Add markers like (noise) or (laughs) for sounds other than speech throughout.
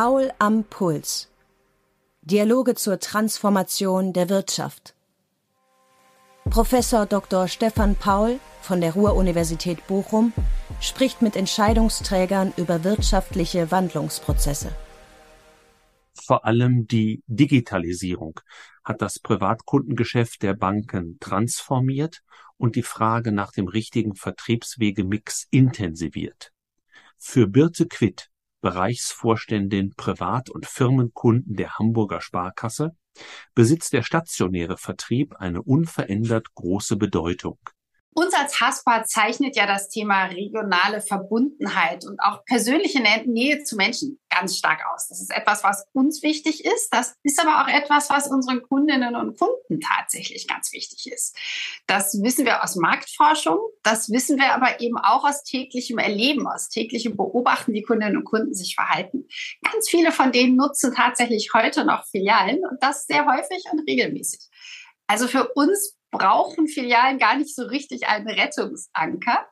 Paul am Puls. Dialoge zur Transformation der Wirtschaft. Professor Dr. Stefan Paul von der Ruhr-Universität Bochum spricht mit Entscheidungsträgern über wirtschaftliche Wandlungsprozesse. Vor allem die Digitalisierung hat das Privatkundengeschäft der Banken transformiert und die Frage nach dem richtigen Vertriebswegemix intensiviert. Für Birte Quitt Bereichsvorständin Privat- und Firmenkunden der Hamburger Sparkasse, besitzt der stationäre Vertrieb eine unverändert große Bedeutung uns als Haspa zeichnet ja das Thema regionale Verbundenheit und auch persönliche Nähe zu Menschen ganz stark aus. Das ist etwas, was uns wichtig ist. Das ist aber auch etwas, was unseren Kundinnen und Kunden tatsächlich ganz wichtig ist. Das wissen wir aus Marktforschung. Das wissen wir aber eben auch aus täglichem Erleben, aus täglichem Beobachten, wie Kundinnen und Kunden sich verhalten. Ganz viele von denen nutzen tatsächlich heute noch Filialen und das sehr häufig und regelmäßig. Also für uns brauchen Filialen gar nicht so richtig einen Rettungsanker,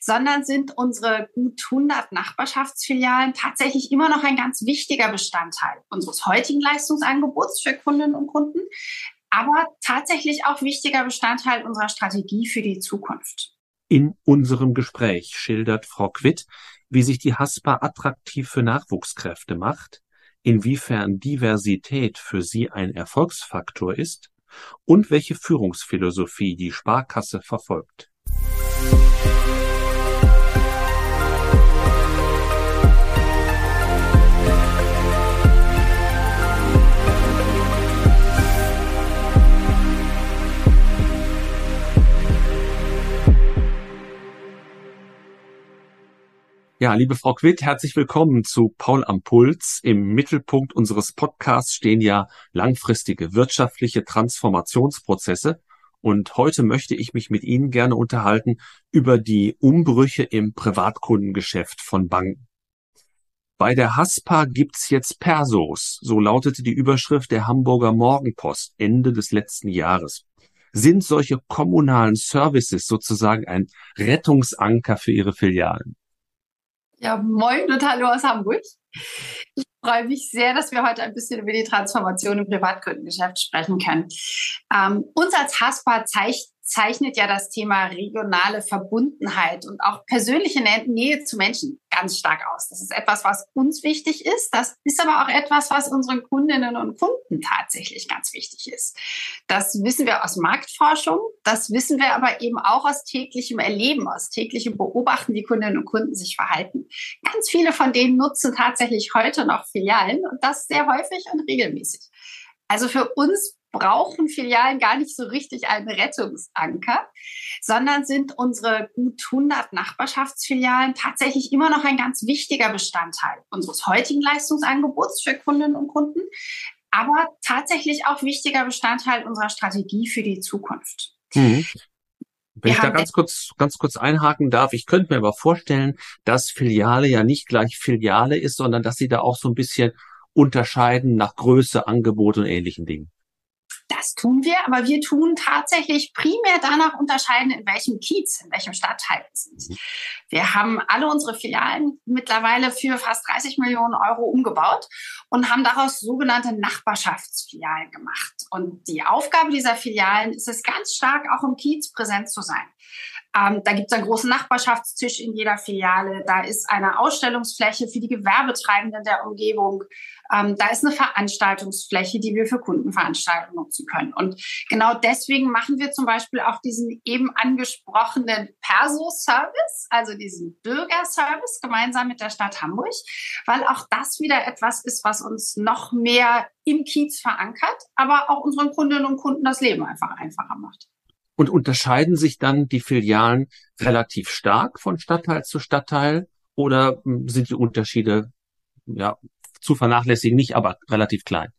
sondern sind unsere gut 100 Nachbarschaftsfilialen tatsächlich immer noch ein ganz wichtiger Bestandteil unseres heutigen Leistungsangebots für Kundinnen und Kunden, aber tatsächlich auch wichtiger Bestandteil unserer Strategie für die Zukunft. In unserem Gespräch schildert Frau Quitt, wie sich die HASPA attraktiv für Nachwuchskräfte macht, inwiefern Diversität für sie ein Erfolgsfaktor ist und welche Führungsphilosophie die Sparkasse verfolgt. Ja, liebe Frau Quitt, herzlich willkommen zu Paul am Puls. Im Mittelpunkt unseres Podcasts stehen ja langfristige wirtschaftliche Transformationsprozesse. Und heute möchte ich mich mit Ihnen gerne unterhalten über die Umbrüche im Privatkundengeschäft von Banken. Bei der HASPA gibt's jetzt Persos, so lautete die Überschrift der Hamburger Morgenpost Ende des letzten Jahres. Sind solche kommunalen Services sozusagen ein Rettungsanker für Ihre Filialen? Ja, moin und hallo aus Hamburg. Ich freue mich sehr, dass wir heute ein bisschen über die Transformation im Privatkundengeschäft sprechen können. Ähm, uns als Haspa zeigt zeichnet ja das Thema regionale Verbundenheit und auch persönliche Nähe zu Menschen ganz stark aus. Das ist etwas, was uns wichtig ist. Das ist aber auch etwas, was unseren Kundinnen und Kunden tatsächlich ganz wichtig ist. Das wissen wir aus Marktforschung. Das wissen wir aber eben auch aus täglichem Erleben, aus täglichem Beobachten, wie Kundinnen und Kunden sich verhalten. Ganz viele von denen nutzen tatsächlich heute noch Filialen und das sehr häufig und regelmäßig. Also für uns brauchen Filialen gar nicht so richtig einen Rettungsanker, sondern sind unsere gut 100 Nachbarschaftsfilialen tatsächlich immer noch ein ganz wichtiger Bestandteil unseres heutigen Leistungsangebots für Kundinnen und Kunden, aber tatsächlich auch wichtiger Bestandteil unserer Strategie für die Zukunft. Mhm. Wenn ich da ganz kurz, ganz kurz einhaken darf, ich könnte mir aber vorstellen, dass Filiale ja nicht gleich Filiale ist, sondern dass sie da auch so ein bisschen unterscheiden nach Größe, Angebot und ähnlichen Dingen. Das tun wir, aber wir tun tatsächlich primär danach unterscheiden, in welchem Kiez, in welchem Stadtteil wir sind. Mhm. Wir haben alle unsere Filialen mittlerweile für fast 30 Millionen Euro umgebaut und haben daraus sogenannte Nachbarschaftsfilialen gemacht. Und die Aufgabe dieser Filialen ist es ganz stark, auch im Kiez präsent zu sein. Ähm, da gibt es einen großen Nachbarschaftstisch in jeder Filiale. Da ist eine Ausstellungsfläche für die Gewerbetreibenden der Umgebung. Ähm, da ist eine Veranstaltungsfläche, die wir für Kundenveranstaltungen nutzen können. Und genau deswegen machen wir zum Beispiel auch diesen eben angesprochenen Perso-Service, also diesen Bürgerservice gemeinsam mit der Stadt Hamburg, weil auch das wieder etwas ist, was uns noch mehr im Kiez verankert, aber auch unseren Kundinnen und Kunden das Leben einfach einfacher macht. Und unterscheiden sich dann die Filialen relativ stark von Stadtteil zu Stadtteil oder hm, sind die Unterschiede ja zu vernachlässigen nicht, aber relativ klein?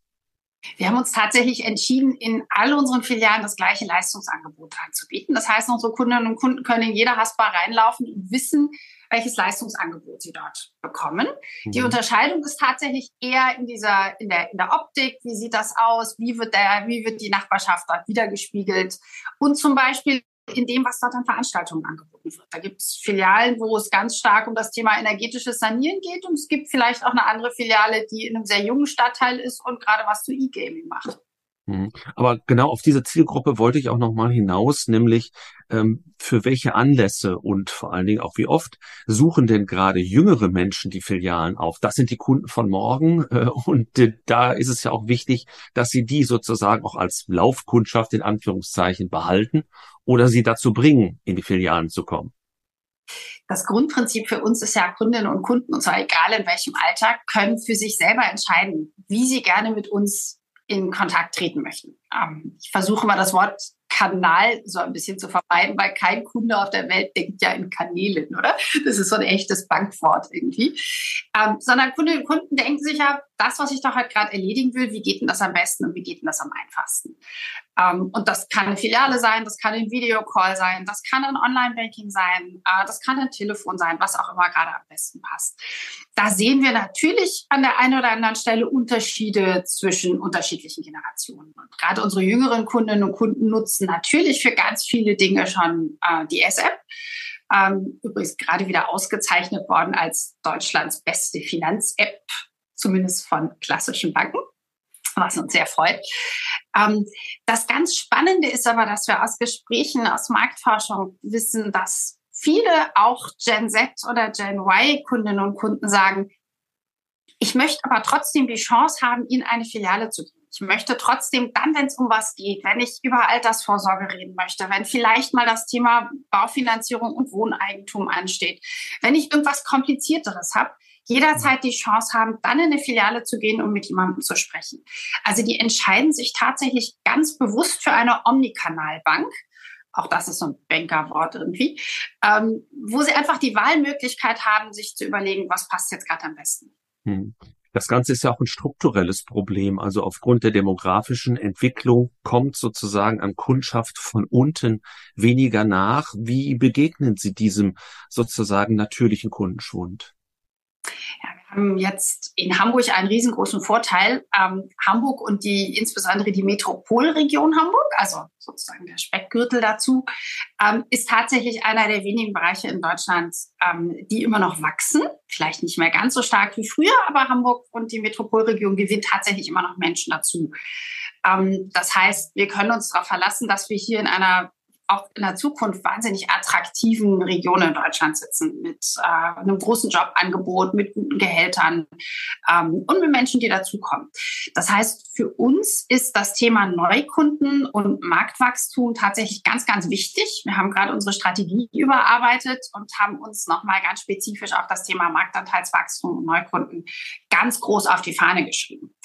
Wir haben uns tatsächlich entschieden, in all unseren Filialen das gleiche Leistungsangebot anzubieten. Das heißt, unsere Kundinnen und Kunden können in jeder Haspa reinlaufen und wissen, welches Leistungsangebot sie dort bekommen. Mhm. Die Unterscheidung ist tatsächlich eher in dieser, in der, in der Optik. Wie sieht das aus? Wie wird der, wie wird die Nachbarschaft dort wiedergespiegelt? Und zum Beispiel in dem, was dort an Veranstaltungen angeboten wird. Da gibt es Filialen, wo es ganz stark um das Thema energetisches Sanieren geht und es gibt vielleicht auch eine andere Filiale, die in einem sehr jungen Stadtteil ist und gerade was zu E-Gaming macht. Mhm. Aber genau auf diese Zielgruppe wollte ich auch nochmal hinaus, nämlich ähm, für welche Anlässe und vor allen Dingen auch wie oft suchen denn gerade jüngere Menschen die Filialen auf? Das sind die Kunden von morgen (laughs) äh, und äh, da ist es ja auch wichtig, dass sie die sozusagen auch als Laufkundschaft in Anführungszeichen behalten oder sie dazu bringen, in die Filialen zu kommen. Das Grundprinzip für uns ist ja, Kundinnen und Kunden, und zwar egal in welchem Alltag, können für sich selber entscheiden, wie sie gerne mit uns in Kontakt treten möchten. Ähm, ich versuche mal das Wort Kanal so ein bisschen zu vermeiden, weil kein Kunde auf der Welt denkt ja in Kanälen, oder? Das ist so ein echtes Bankwort irgendwie. Ähm, sondern und Kunden denken sich ja, das, was ich doch halt gerade erledigen will, wie geht denn das am besten und wie geht denn das am einfachsten? Ähm, und das kann eine Filiale sein, das kann ein Videocall sein, das kann ein Online-Banking sein, äh, das kann ein Telefon sein, was auch immer gerade am besten passt. Da sehen wir natürlich an der einen oder anderen Stelle Unterschiede zwischen unterschiedlichen Generationen. Und gerade unsere jüngeren Kundinnen und Kunden nutzen natürlich für ganz viele Dinge schon äh, die S-App. Ähm, übrigens gerade wieder ausgezeichnet worden als Deutschlands beste Finanz-App, zumindest von klassischen Banken was uns sehr freut. Ähm, das ganz Spannende ist aber, dass wir aus Gesprächen aus Marktforschung wissen, dass viele auch Gen Z oder Gen Y Kundinnen und Kunden sagen, ich möchte aber trotzdem die Chance haben, in eine Filiale zu gehen. Möchte trotzdem dann, wenn es um was geht, wenn ich über Altersvorsorge reden möchte, wenn vielleicht mal das Thema Baufinanzierung und Wohneigentum ansteht, wenn ich irgendwas Komplizierteres habe, jederzeit die Chance haben, dann in eine Filiale zu gehen, um mit jemandem zu sprechen. Also die entscheiden sich tatsächlich ganz bewusst für eine Omnikanalbank. Auch das ist so ein Bankerwort irgendwie, ähm, wo sie einfach die Wahlmöglichkeit haben, sich zu überlegen, was passt jetzt gerade am besten. Hm. Das Ganze ist ja auch ein strukturelles Problem. Also aufgrund der demografischen Entwicklung kommt sozusagen an Kundschaft von unten weniger nach. Wie begegnen Sie diesem sozusagen natürlichen Kundenschwund? Ja, haben jetzt in Hamburg einen riesengroßen Vorteil. Ähm, Hamburg und die insbesondere die Metropolregion Hamburg, also sozusagen der Speckgürtel dazu, ähm, ist tatsächlich einer der wenigen Bereiche in Deutschland, ähm, die immer noch wachsen. Vielleicht nicht mehr ganz so stark wie früher, aber Hamburg und die Metropolregion gewinnt tatsächlich immer noch Menschen dazu. Ähm, das heißt, wir können uns darauf verlassen, dass wir hier in einer auch in der Zukunft wahnsinnig attraktiven Regionen in Deutschland sitzen, mit äh, einem großen Jobangebot, mit guten Gehältern ähm, und mit Menschen, die dazukommen. Das heißt, für uns ist das Thema Neukunden und Marktwachstum tatsächlich ganz, ganz wichtig. Wir haben gerade unsere Strategie überarbeitet und haben uns nochmal ganz spezifisch auch das Thema Marktanteilswachstum und Neukunden ganz groß auf die Fahne geschrieben.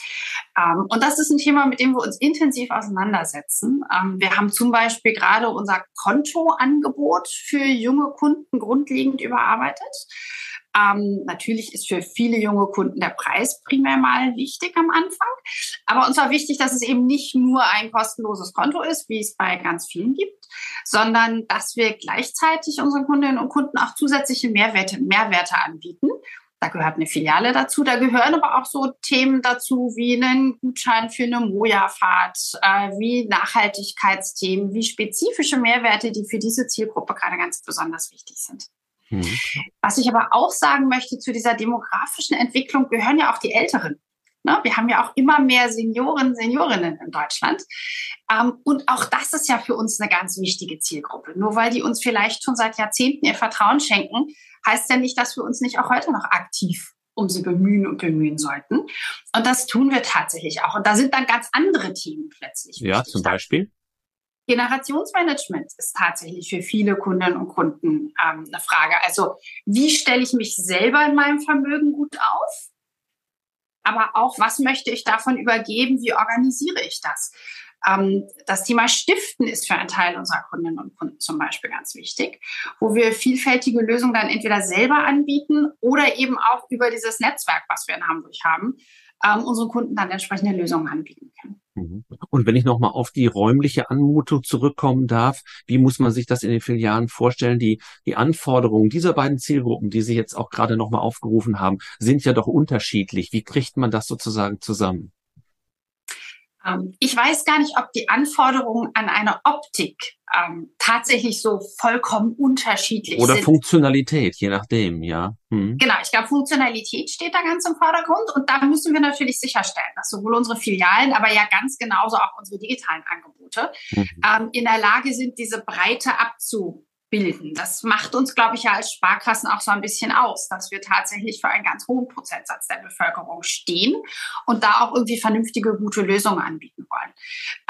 Ähm, und das ist ein Thema, mit dem wir uns intensiv auseinandersetzen. Ähm, wir haben zum Beispiel gerade unser Kontoangebot für junge Kunden grundlegend überarbeitet. Ähm, natürlich ist für viele junge Kunden der Preis primär mal wichtig am Anfang. Aber uns war wichtig, dass es eben nicht nur ein kostenloses Konto ist, wie es bei ganz vielen gibt, sondern dass wir gleichzeitig unseren Kundinnen und Kunden auch zusätzliche Mehrwerte, Mehrwerte anbieten. Da gehört eine Filiale dazu. Da gehören aber auch so Themen dazu wie einen Gutschein für eine Moja-Fahrt, äh, wie Nachhaltigkeitsthemen, wie spezifische Mehrwerte, die für diese Zielgruppe gerade ganz besonders wichtig sind. Mhm. Was ich aber auch sagen möchte zu dieser demografischen Entwicklung, gehören ja auch die Älteren. Ne? Wir haben ja auch immer mehr Senioren, Seniorinnen in Deutschland. Ähm, und auch das ist ja für uns eine ganz wichtige Zielgruppe. Nur weil die uns vielleicht schon seit Jahrzehnten ihr Vertrauen schenken, heißt ja nicht, dass wir uns nicht auch heute noch aktiv um sie bemühen und bemühen sollten. Und das tun wir tatsächlich auch. Und da sind dann ganz andere Themen plötzlich. Ja, wichtig. zum Beispiel. Generationsmanagement ist tatsächlich für viele Kundinnen und Kunden ähm, eine Frage. Also wie stelle ich mich selber in meinem Vermögen gut auf? Aber auch, was möchte ich davon übergeben? Wie organisiere ich das? Ähm, das Thema Stiften ist für einen Teil unserer Kundinnen und Kunden zum Beispiel ganz wichtig, wo wir vielfältige Lösungen dann entweder selber anbieten oder eben auch über dieses Netzwerk, was wir in Hamburg haben, ähm, unseren Kunden dann entsprechende Lösungen anbieten können. Mhm. Und wenn ich nochmal auf die räumliche Anmutung zurückkommen darf, wie muss man sich das in den Filialen vorstellen? Die, die Anforderungen dieser beiden Zielgruppen, die Sie jetzt auch gerade nochmal aufgerufen haben, sind ja doch unterschiedlich. Wie kriegt man das sozusagen zusammen? Ähm, ich weiß gar nicht, ob die Anforderungen an eine Optik ähm, tatsächlich so vollkommen unterschiedlich Oder sind. Funktionalität, je nachdem, ja. Hm. Genau, ich glaube, Funktionalität steht da ganz im Vordergrund und da müssen wir natürlich sicherstellen, dass sowohl unsere Filialen, aber ja ganz genauso auch unsere digitalen Angebote mhm. ähm, in der Lage sind, diese Breite abzu bilden. Das macht uns, glaube ich, ja als Sparkassen auch so ein bisschen aus, dass wir tatsächlich für einen ganz hohen Prozentsatz der Bevölkerung stehen und da auch irgendwie vernünftige, gute Lösungen anbieten wollen.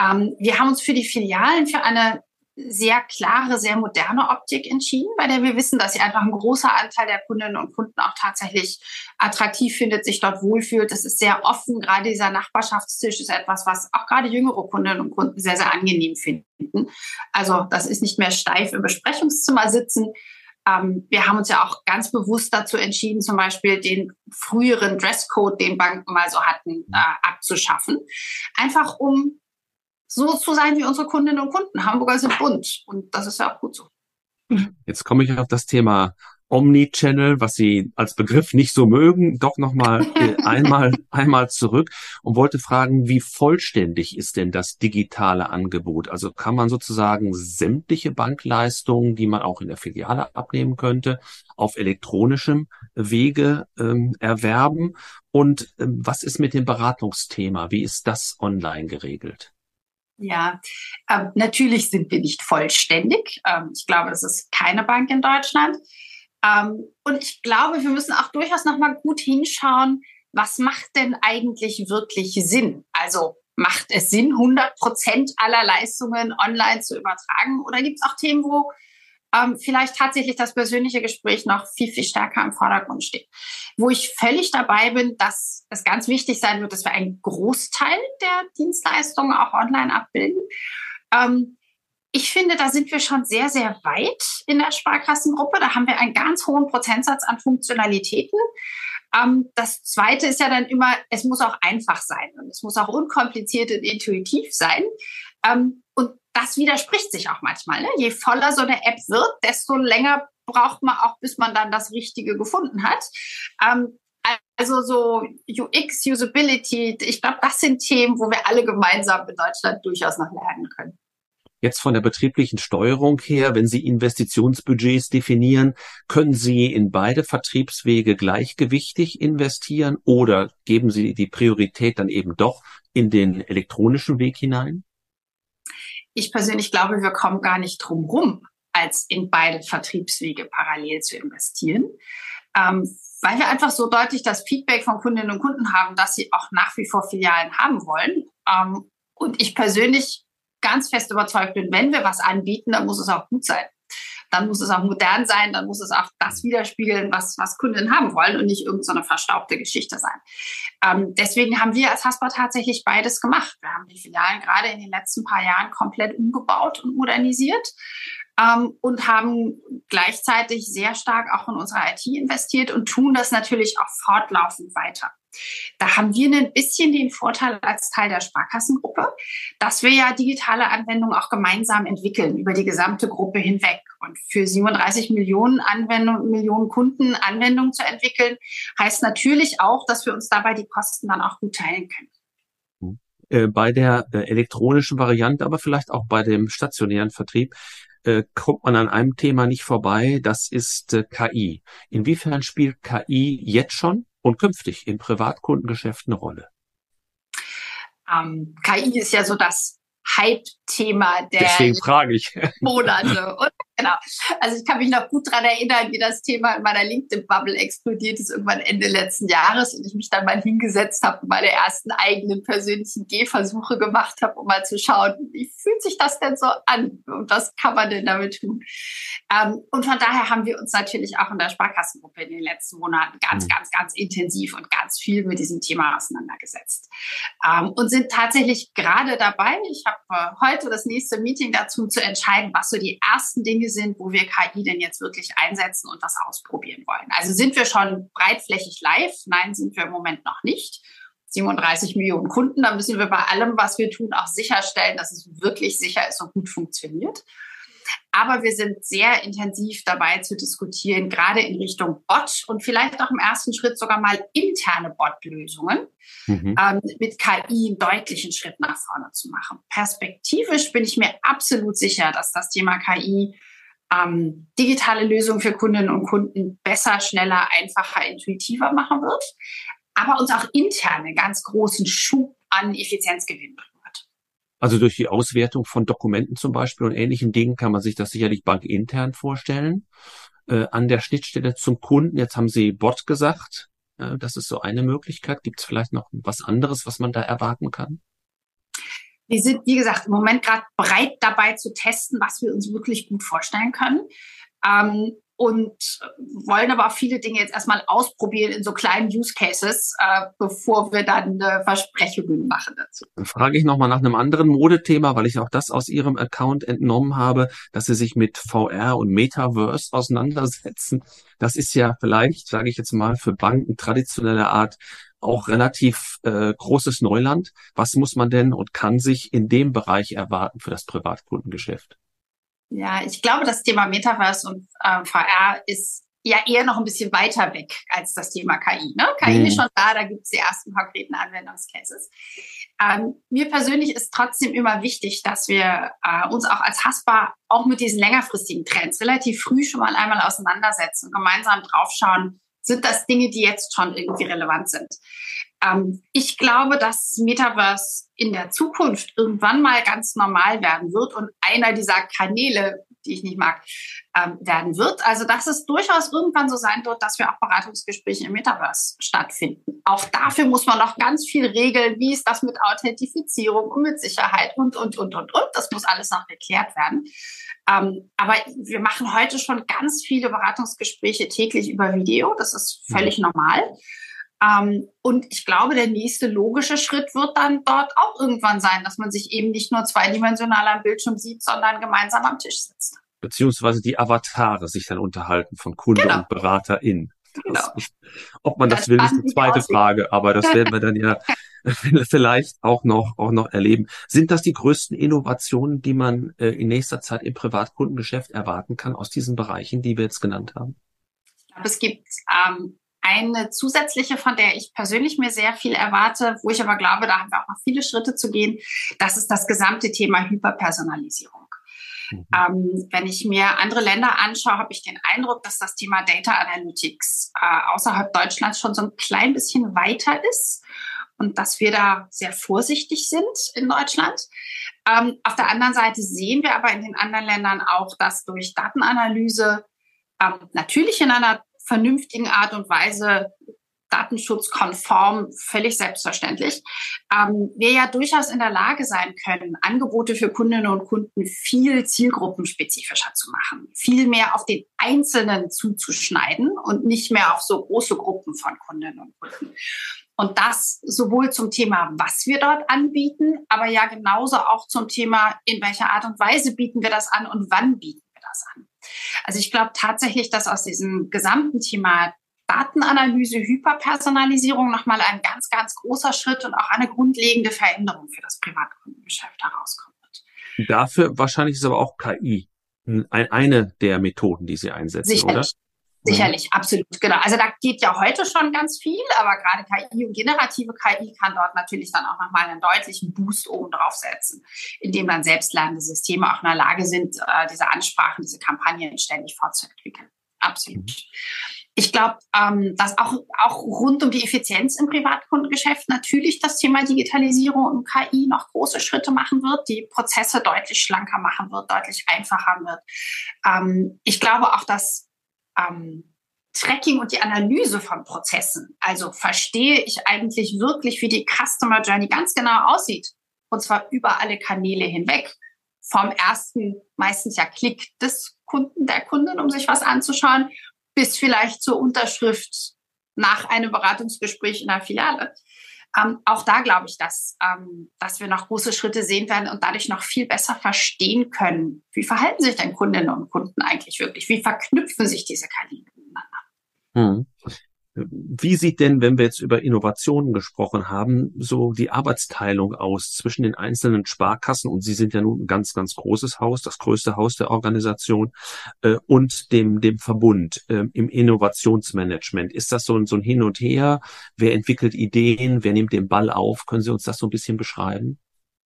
Ähm, wir haben uns für die Filialen für eine sehr klare, sehr moderne Optik entschieden, bei der wir wissen, dass sie einfach ein großer Anteil der Kundinnen und Kunden auch tatsächlich attraktiv findet, sich dort wohlfühlt. Das ist sehr offen. Gerade dieser Nachbarschaftstisch ist etwas, was auch gerade jüngere Kundinnen und Kunden sehr, sehr angenehm finden. Also das ist nicht mehr steif im Besprechungszimmer sitzen. Ähm, wir haben uns ja auch ganz bewusst dazu entschieden, zum Beispiel den früheren Dresscode, den Banken mal so hatten, äh, abzuschaffen. Einfach um so zu sein wie unsere Kundinnen und Kunden. Hamburger sind bunt und das ist ja auch gut so. Jetzt komme ich auf das Thema Omnichannel, was Sie als Begriff nicht so mögen, doch nochmal (laughs) äh, einmal, einmal zurück und wollte fragen, wie vollständig ist denn das digitale Angebot? Also kann man sozusagen sämtliche Bankleistungen, die man auch in der Filiale abnehmen könnte, auf elektronischem Wege ähm, erwerben? Und ähm, was ist mit dem Beratungsthema? Wie ist das online geregelt? Ja, ähm, natürlich sind wir nicht vollständig. Ähm, ich glaube, das ist keine Bank in Deutschland. Ähm, und ich glaube, wir müssen auch durchaus noch mal gut hinschauen, was macht denn eigentlich wirklich Sinn? Also macht es Sinn, 100 Prozent aller Leistungen online zu übertragen? Oder gibt es auch Themen, wo ähm, vielleicht tatsächlich das persönliche Gespräch noch viel, viel stärker im Vordergrund steht. Wo ich völlig dabei bin, dass es ganz wichtig sein wird, dass wir einen Großteil der Dienstleistungen auch online abbilden. Ähm, ich finde, da sind wir schon sehr, sehr weit in der Sparkassengruppe. Da haben wir einen ganz hohen Prozentsatz an Funktionalitäten. Ähm, das Zweite ist ja dann immer, es muss auch einfach sein und es muss auch unkompliziert und intuitiv sein. Ähm, das widerspricht sich auch manchmal. Ne? Je voller so eine App wird, desto länger braucht man auch, bis man dann das Richtige gefunden hat. Ähm, also so UX, Usability, ich glaube, das sind Themen, wo wir alle gemeinsam in Deutschland durchaus noch lernen können. Jetzt von der betrieblichen Steuerung her, wenn Sie Investitionsbudgets definieren, können Sie in beide Vertriebswege gleichgewichtig investieren oder geben Sie die Priorität dann eben doch in den elektronischen Weg hinein? Ich persönlich glaube, wir kommen gar nicht drum rum, als in beide Vertriebswege parallel zu investieren. Ähm, weil wir einfach so deutlich das Feedback von Kundinnen und Kunden haben, dass sie auch nach wie vor Filialen haben wollen. Ähm, und ich persönlich ganz fest überzeugt bin, wenn wir was anbieten, dann muss es auch gut sein dann muss es auch modern sein, dann muss es auch das widerspiegeln, was, was Kunden haben wollen und nicht irgendeine so verstaubte Geschichte sein. Ähm, deswegen haben wir als Haspa tatsächlich beides gemacht. Wir haben die Filialen gerade in den letzten paar Jahren komplett umgebaut und modernisiert ähm, und haben gleichzeitig sehr stark auch in unsere IT investiert und tun das natürlich auch fortlaufend weiter. Da haben wir ein bisschen den Vorteil als Teil der Sparkassengruppe, dass wir ja digitale Anwendungen auch gemeinsam entwickeln über die gesamte Gruppe hinweg. Und für 37 Millionen Anwendungen, Millionen Kunden Anwendungen zu entwickeln, heißt natürlich auch, dass wir uns dabei die Kosten dann auch gut teilen können. Äh, bei der äh, elektronischen Variante, aber vielleicht auch bei dem stationären Vertrieb, äh, kommt man an einem Thema nicht vorbei, das ist KI. Inwiefern spielt KI jetzt schon und künftig im Privatkundengeschäft eine Rolle? Ähm, KI ist ja so das Hype-Thema der Deswegen frage ich. Monate. Und genau. Also ich kann mich noch gut daran erinnern, wie das Thema in meiner LinkedIn-Bubble explodiert ist, irgendwann Ende letzten Jahres und ich mich dann mal hingesetzt habe und meine ersten eigenen persönlichen Gehversuche gemacht habe, um mal zu schauen, wie fühlt sich das denn so an und was kann man denn damit tun. Ähm, und von daher haben wir uns natürlich auch in der Sparkassengruppe in den letzten Monaten ganz, mhm. ganz, ganz intensiv und ganz viel mit diesem Thema auseinandergesetzt ähm, und sind tatsächlich gerade dabei, ich habe äh, heute das nächste Meeting dazu zu entscheiden, was so die ersten Dinge Dinge sind, wo wir KI denn jetzt wirklich einsetzen und das ausprobieren wollen. Also sind wir schon breitflächig live? Nein, sind wir im Moment noch nicht. 37 Millionen Kunden, da müssen wir bei allem, was wir tun, auch sicherstellen, dass es wirklich sicher ist und gut funktioniert. Aber wir sind sehr intensiv dabei zu diskutieren, gerade in Richtung Bot und vielleicht auch im ersten Schritt sogar mal interne Bot-Lösungen mhm. ähm, mit KI einen deutlichen Schritt nach vorne zu machen. Perspektivisch bin ich mir absolut sicher, dass das Thema KI ähm, digitale Lösungen für Kundinnen und Kunden besser, schneller, einfacher, intuitiver machen wird, aber uns auch intern einen ganz großen Schub an Effizienz gewinnen wird. Also durch die Auswertung von Dokumenten zum Beispiel und ähnlichen Dingen kann man sich das sicherlich bankintern vorstellen. Äh, an der Schnittstelle zum Kunden, jetzt haben Sie Bot gesagt, äh, das ist so eine Möglichkeit. Gibt es vielleicht noch was anderes, was man da erwarten kann? Wir sind, wie gesagt, im Moment gerade bereit dabei zu testen, was wir uns wirklich gut vorstellen können. Ähm, und wollen aber auch viele Dinge jetzt erstmal ausprobieren in so kleinen Use Cases, äh, bevor wir dann äh, Versprechungen machen dazu. Dann frage ich nochmal nach einem anderen Modethema, weil ich auch das aus Ihrem Account entnommen habe, dass Sie sich mit VR und Metaverse auseinandersetzen. Das ist ja vielleicht, sage ich jetzt mal, für Banken traditioneller Art auch relativ äh, großes Neuland. Was muss man denn und kann sich in dem Bereich erwarten für das Privatkundengeschäft? Ja, ich glaube, das Thema Metaverse und äh, VR ist ja eher noch ein bisschen weiter weg als das Thema KI. Ne? KI mhm. ist schon da, da gibt es die ersten konkreten Anwendungscases. Ähm, mir persönlich ist trotzdem immer wichtig, dass wir äh, uns auch als Haspa auch mit diesen längerfristigen Trends relativ früh schon mal einmal auseinandersetzen und gemeinsam draufschauen, sind das Dinge, die jetzt schon irgendwie relevant sind. Ähm, ich glaube, dass Metaverse in der Zukunft irgendwann mal ganz normal werden wird und einer dieser Kanäle, die ich nicht mag, ähm, werden wird. Also, dass es durchaus irgendwann so sein wird, dass wir auch Beratungsgespräche im Metaverse stattfinden. Auch dafür muss man noch ganz viel regeln. Wie ist das mit Authentifizierung und mit Sicherheit und, und, und, und, und. Das muss alles noch geklärt werden. Ähm, aber wir machen heute schon ganz viele Beratungsgespräche täglich über Video. Das ist völlig mhm. normal. Ähm, und ich glaube, der nächste logische Schritt wird dann dort auch irgendwann sein, dass man sich eben nicht nur zweidimensional am Bildschirm sieht, sondern gemeinsam am Tisch sitzt. Beziehungsweise die Avatare sich dann unterhalten von Kunde genau. und BeraterIn. Genau. Ob man das, das will, ist eine zweite Frage, aber das werden wir dann ja (laughs) (laughs) vielleicht auch noch, auch noch erleben. Sind das die größten Innovationen, die man äh, in nächster Zeit im Privatkundengeschäft erwarten kann aus diesen Bereichen, die wir jetzt genannt haben? Ich glaube, es gibt ähm, eine zusätzliche, von der ich persönlich mir sehr viel erwarte, wo ich aber glaube, da haben wir auch noch viele Schritte zu gehen. Das ist das gesamte Thema Hyperpersonalisierung. Mhm. Ähm, wenn ich mir andere Länder anschaue, habe ich den Eindruck, dass das Thema Data Analytics äh, außerhalb Deutschlands schon so ein klein bisschen weiter ist und dass wir da sehr vorsichtig sind in Deutschland. Ähm, auf der anderen Seite sehen wir aber in den anderen Ländern auch, dass durch Datenanalyse ähm, natürlich in einer vernünftigen Art und Weise datenschutzkonform, völlig selbstverständlich, ähm, wir ja durchaus in der Lage sein können, Angebote für Kundinnen und Kunden viel zielgruppenspezifischer zu machen, viel mehr auf den Einzelnen zuzuschneiden und nicht mehr auf so große Gruppen von Kundinnen und Kunden. Und das sowohl zum Thema, was wir dort anbieten, aber ja genauso auch zum Thema, in welcher Art und Weise bieten wir das an und wann bieten wir das an. Also ich glaube tatsächlich, dass aus diesem gesamten Thema Datenanalyse, Hyperpersonalisierung nochmal ein ganz, ganz großer Schritt und auch eine grundlegende Veränderung für das Privatkundengeschäft herauskommen wird. Dafür wahrscheinlich ist aber auch KI eine der Methoden, die Sie einsetzen, Sicherlich. oder? Sicherlich, absolut, genau. Also da geht ja heute schon ganz viel, aber gerade KI und generative KI kann dort natürlich dann auch nochmal einen deutlichen Boost oben drauf setzen, indem dann selbstlernende Systeme auch in der Lage sind, äh, diese Ansprachen, diese Kampagnen ständig fortzuentwickeln. Absolut. Mhm. Ich glaube, ähm, dass auch, auch rund um die Effizienz im Privatkundengeschäft natürlich das Thema Digitalisierung und KI noch große Schritte machen wird, die Prozesse deutlich schlanker machen wird, deutlich einfacher wird. Ähm, ich glaube auch, dass ähm, Tracking und die Analyse von Prozessen. Also verstehe ich eigentlich wirklich, wie die Customer Journey ganz genau aussieht. Und zwar über alle Kanäle hinweg. Vom ersten, meistens ja Klick des Kunden, der Kundin, um sich was anzuschauen, bis vielleicht zur Unterschrift nach einem Beratungsgespräch in der Filiale. Ähm, auch da glaube ich, dass, ähm, dass wir noch große Schritte sehen werden und dadurch noch viel besser verstehen können, wie verhalten sich denn Kundinnen und Kunden eigentlich wirklich? Wie verknüpfen sich diese Kanäle miteinander? Hm. Wie sieht denn, wenn wir jetzt über Innovationen gesprochen haben, so die Arbeitsteilung aus zwischen den einzelnen Sparkassen, und Sie sind ja nun ein ganz, ganz großes Haus, das größte Haus der Organisation, äh, und dem, dem Verbund äh, im Innovationsmanagement? Ist das so ein, so ein Hin und Her? Wer entwickelt Ideen? Wer nimmt den Ball auf? Können Sie uns das so ein bisschen beschreiben?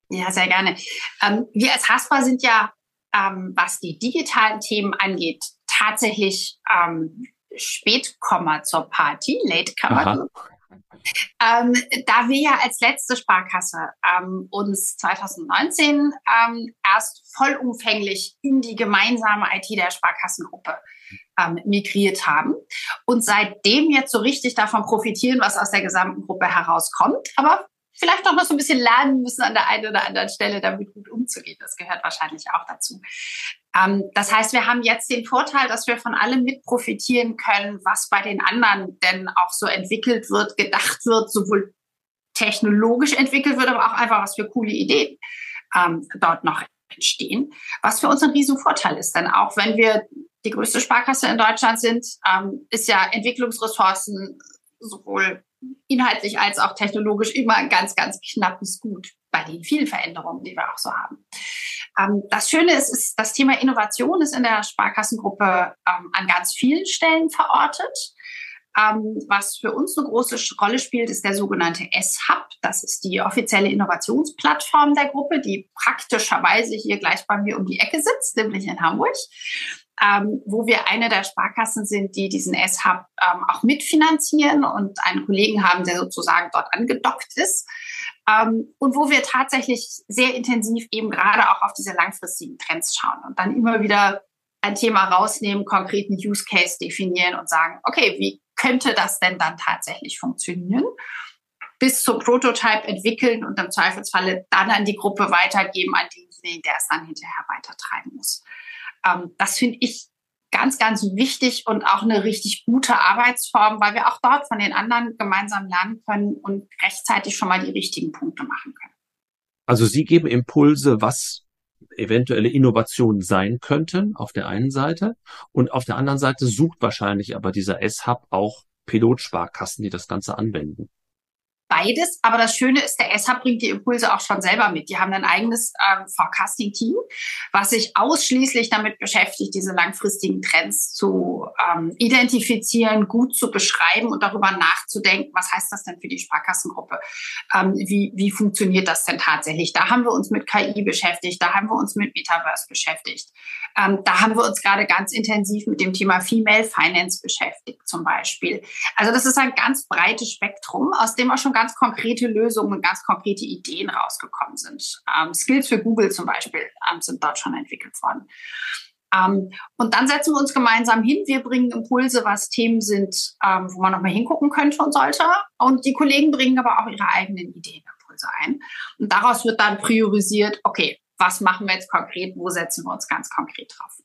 Ja, sehr gerne. Ähm, wir als Haspa sind ja, ähm, was die digitalen Themen angeht, tatsächlich ähm, Spätkomma zur Party, Latecomer. Ähm, da wir ja als letzte Sparkasse ähm, uns 2019 ähm, erst vollumfänglich in die gemeinsame IT der Sparkassengruppe ähm, migriert haben und seitdem jetzt so richtig davon profitieren, was aus der gesamten Gruppe herauskommt, aber vielleicht noch so ein bisschen lernen müssen an der einen oder anderen Stelle, damit gut umzugehen. Das gehört wahrscheinlich auch dazu. Ähm, das heißt, wir haben jetzt den Vorteil, dass wir von allem mit profitieren können, was bei den anderen denn auch so entwickelt wird, gedacht wird, sowohl technologisch entwickelt wird, aber auch einfach, was für coole Ideen ähm, dort noch entstehen, was für uns ein Riesenvorteil ist. Denn auch wenn wir die größte Sparkasse in Deutschland sind, ähm, ist ja Entwicklungsressourcen sowohl inhaltlich als auch technologisch immer ein ganz, ganz knappes Gut bei den vielen Veränderungen, die wir auch so haben. Ähm, das Schöne ist, ist, das Thema Innovation ist in der Sparkassengruppe ähm, an ganz vielen Stellen verortet. Ähm, was für uns eine große Rolle spielt, ist der sogenannte S-Hub. Das ist die offizielle Innovationsplattform der Gruppe, die praktischerweise hier gleich bei mir um die Ecke sitzt, nämlich in Hamburg ähm, wo wir eine der Sparkassen sind, die diesen S-Hub ähm, auch mitfinanzieren und einen Kollegen haben, der sozusagen dort angedockt ist. Ähm, und wo wir tatsächlich sehr intensiv eben gerade auch auf diese langfristigen Trends schauen und dann immer wieder ein Thema rausnehmen, konkreten Use Case definieren und sagen, okay, wie könnte das denn dann tatsächlich funktionieren? Bis zum Prototype entwickeln und im Zweifelsfalle dann an die Gruppe weitergeben, an denjenigen, der es dann hinterher weitertreiben muss. Ähm, das finde ich ganz, ganz wichtig und auch eine richtig gute Arbeitsform, weil wir auch dort von den anderen gemeinsam lernen können und rechtzeitig schon mal die richtigen Punkte machen können. Also Sie geben Impulse, was eventuelle Innovationen sein könnten auf der einen Seite und auf der anderen Seite sucht wahrscheinlich aber dieser S-Hub auch Pilotsparkassen, die das Ganze anwenden beides. Aber das Schöne ist, der SH bringt die Impulse auch schon selber mit. Die haben ein eigenes ähm, Forecasting-Team, was sich ausschließlich damit beschäftigt, diese langfristigen Trends zu ähm, identifizieren, gut zu beschreiben und darüber nachzudenken, was heißt das denn für die Sparkassengruppe? Ähm, wie, wie funktioniert das denn tatsächlich? Da haben wir uns mit KI beschäftigt, da haben wir uns mit Metaverse beschäftigt. Ähm, da haben wir uns gerade ganz intensiv mit dem Thema Female Finance beschäftigt zum Beispiel. Also das ist ein ganz breites Spektrum, aus dem auch schon ganz konkrete Lösungen und ganz konkrete Ideen rausgekommen sind. Ähm, Skills für Google zum Beispiel ähm, sind dort schon entwickelt worden. Ähm, und dann setzen wir uns gemeinsam hin. Wir bringen Impulse, was Themen sind, ähm, wo man nochmal hingucken könnte und sollte. Und die Kollegen bringen aber auch ihre eigenen Ideen, Impulse ein. Und daraus wird dann priorisiert, okay, was machen wir jetzt konkret, wo setzen wir uns ganz konkret drauf.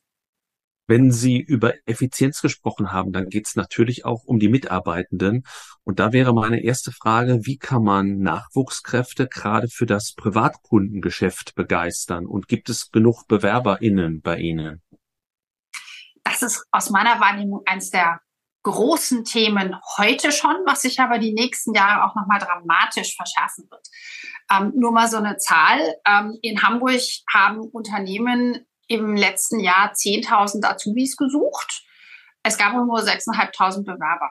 Wenn Sie über Effizienz gesprochen haben, dann geht es natürlich auch um die Mitarbeitenden. Und da wäre meine erste Frage, wie kann man Nachwuchskräfte gerade für das Privatkundengeschäft begeistern? Und gibt es genug BewerberInnen bei Ihnen? Das ist aus meiner Wahrnehmung eines der großen Themen heute schon, was sich aber die nächsten Jahre auch nochmal dramatisch verschärfen wird. Ähm, nur mal so eine Zahl. Ähm, in Hamburg haben Unternehmen im letzten Jahr 10.000 Azubis gesucht. Es gab nur 6.500 Bewerber.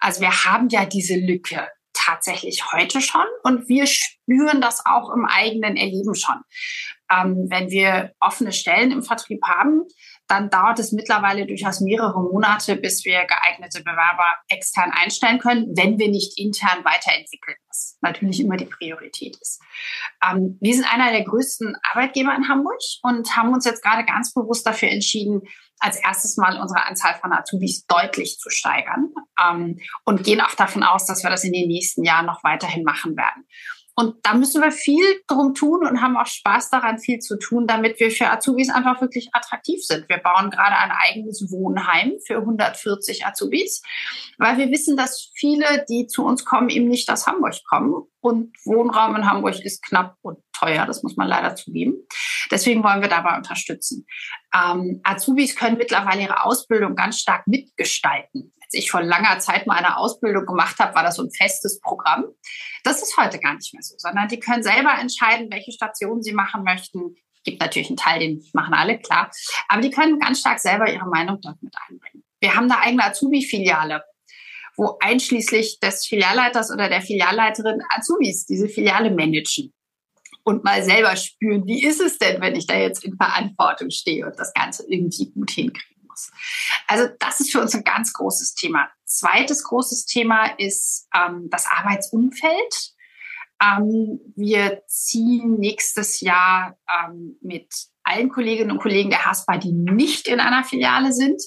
Also wir haben ja diese Lücke tatsächlich heute schon und wir spüren das auch im eigenen Erleben schon. Ähm, wenn wir offene Stellen im Vertrieb haben, dann dauert es mittlerweile durchaus mehrere Monate, bis wir geeignete Bewerber extern einstellen können, wenn wir nicht intern weiterentwickeln, was natürlich immer die Priorität ist. Ähm, wir sind einer der größten Arbeitgeber in Hamburg und haben uns jetzt gerade ganz bewusst dafür entschieden, als erstes Mal unsere Anzahl von Azubis deutlich zu steigern ähm, und gehen auch davon aus, dass wir das in den nächsten Jahren noch weiterhin machen werden. Und da müssen wir viel drum tun und haben auch Spaß daran, viel zu tun, damit wir für Azubis einfach wirklich attraktiv sind. Wir bauen gerade ein eigenes Wohnheim für 140 Azubis, weil wir wissen, dass viele, die zu uns kommen, eben nicht aus Hamburg kommen. Und Wohnraum in Hamburg ist knapp und teuer, das muss man leider zugeben. Deswegen wollen wir dabei unterstützen. Ähm, Azubis können mittlerweile ihre Ausbildung ganz stark mitgestalten ich vor langer Zeit mal eine Ausbildung gemacht habe, war das so ein festes Programm. Das ist heute gar nicht mehr so, sondern die können selber entscheiden, welche Stationen sie machen möchten. Gibt natürlich einen Teil, den machen alle, klar. Aber die können ganz stark selber ihre Meinung dort mit einbringen. Wir haben eine eigene Azubi-Filiale, wo einschließlich des Filialleiters oder der Filialleiterin Azubis diese Filiale managen und mal selber spüren, wie ist es denn, wenn ich da jetzt in Verantwortung stehe und das Ganze irgendwie gut hinkriegen muss. Also das ist für uns ein ganz großes Thema. Zweites großes Thema ist ähm, das Arbeitsumfeld. Ähm, wir ziehen nächstes Jahr ähm, mit allen Kolleginnen und Kollegen der HASPA, die nicht in einer Filiale sind,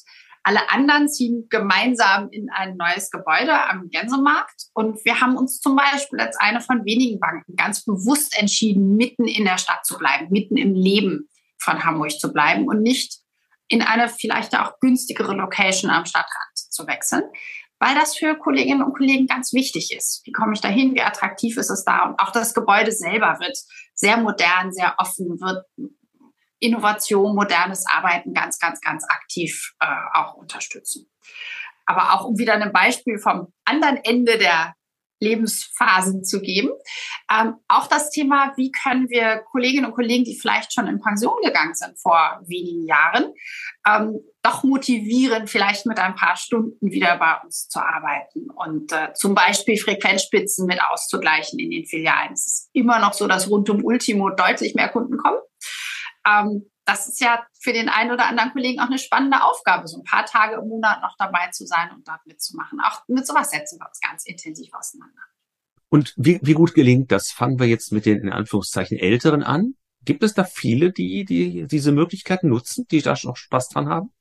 alle anderen ziehen gemeinsam in ein neues Gebäude am Gänsemarkt. Und wir haben uns zum Beispiel als eine von wenigen Banken ganz bewusst entschieden, mitten in der Stadt zu bleiben, mitten im Leben von Hamburg zu bleiben und nicht in eine vielleicht auch günstigere Location am Stadtrand zu wechseln, weil das für Kolleginnen und Kollegen ganz wichtig ist. Wie komme ich dahin? Wie attraktiv ist es da? Und auch das Gebäude selber wird sehr modern, sehr offen, wird Innovation, modernes Arbeiten ganz, ganz, ganz aktiv äh, auch unterstützen. Aber auch um wieder ein Beispiel vom anderen Ende der Lebensphasen zu geben. Ähm, auch das Thema, wie können wir Kolleginnen und Kollegen, die vielleicht schon in Pension gegangen sind vor wenigen Jahren, ähm, doch motivieren, vielleicht mit ein paar Stunden wieder bei uns zu arbeiten und äh, zum Beispiel Frequenzspitzen mit auszugleichen in den Filialen. Es ist immer noch so, dass rund um Ultimo deutlich mehr Kunden kommen. Ähm, das ist ja für den einen oder anderen Kollegen auch eine spannende Aufgabe, so ein paar Tage im Monat noch dabei zu sein und dort mitzumachen. Auch mit sowas setzen wir uns ganz intensiv auseinander. Und wie, wie gut gelingt das? Fangen wir jetzt mit den in Anführungszeichen Älteren an. Gibt es da viele, die, die diese Möglichkeiten nutzen, die da noch Spaß dran haben?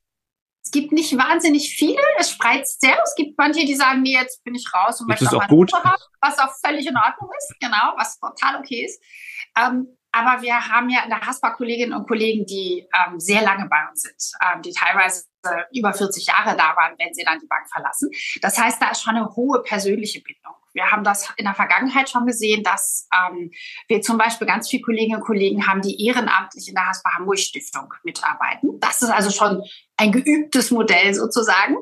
Es gibt nicht wahnsinnig viele, es spreizt sehr. Es gibt manche, die sagen, nee, jetzt bin ich raus und möchte auch, auch auch gut. haben, was auch völlig in Ordnung ist, genau, was total okay ist. Ähm, aber wir haben ja in der Haspa Kolleginnen und Kollegen, die ähm, sehr lange bei uns sind, ähm, die teilweise über 40 Jahre da waren, wenn sie dann die Bank verlassen. Das heißt, da ist schon eine hohe persönliche Bindung. Wir haben das in der Vergangenheit schon gesehen, dass ähm, wir zum Beispiel ganz viele Kolleginnen und Kollegen haben, die ehrenamtlich in der Haspa Hamburg Stiftung mitarbeiten. Das ist also schon ein geübtes Modell sozusagen.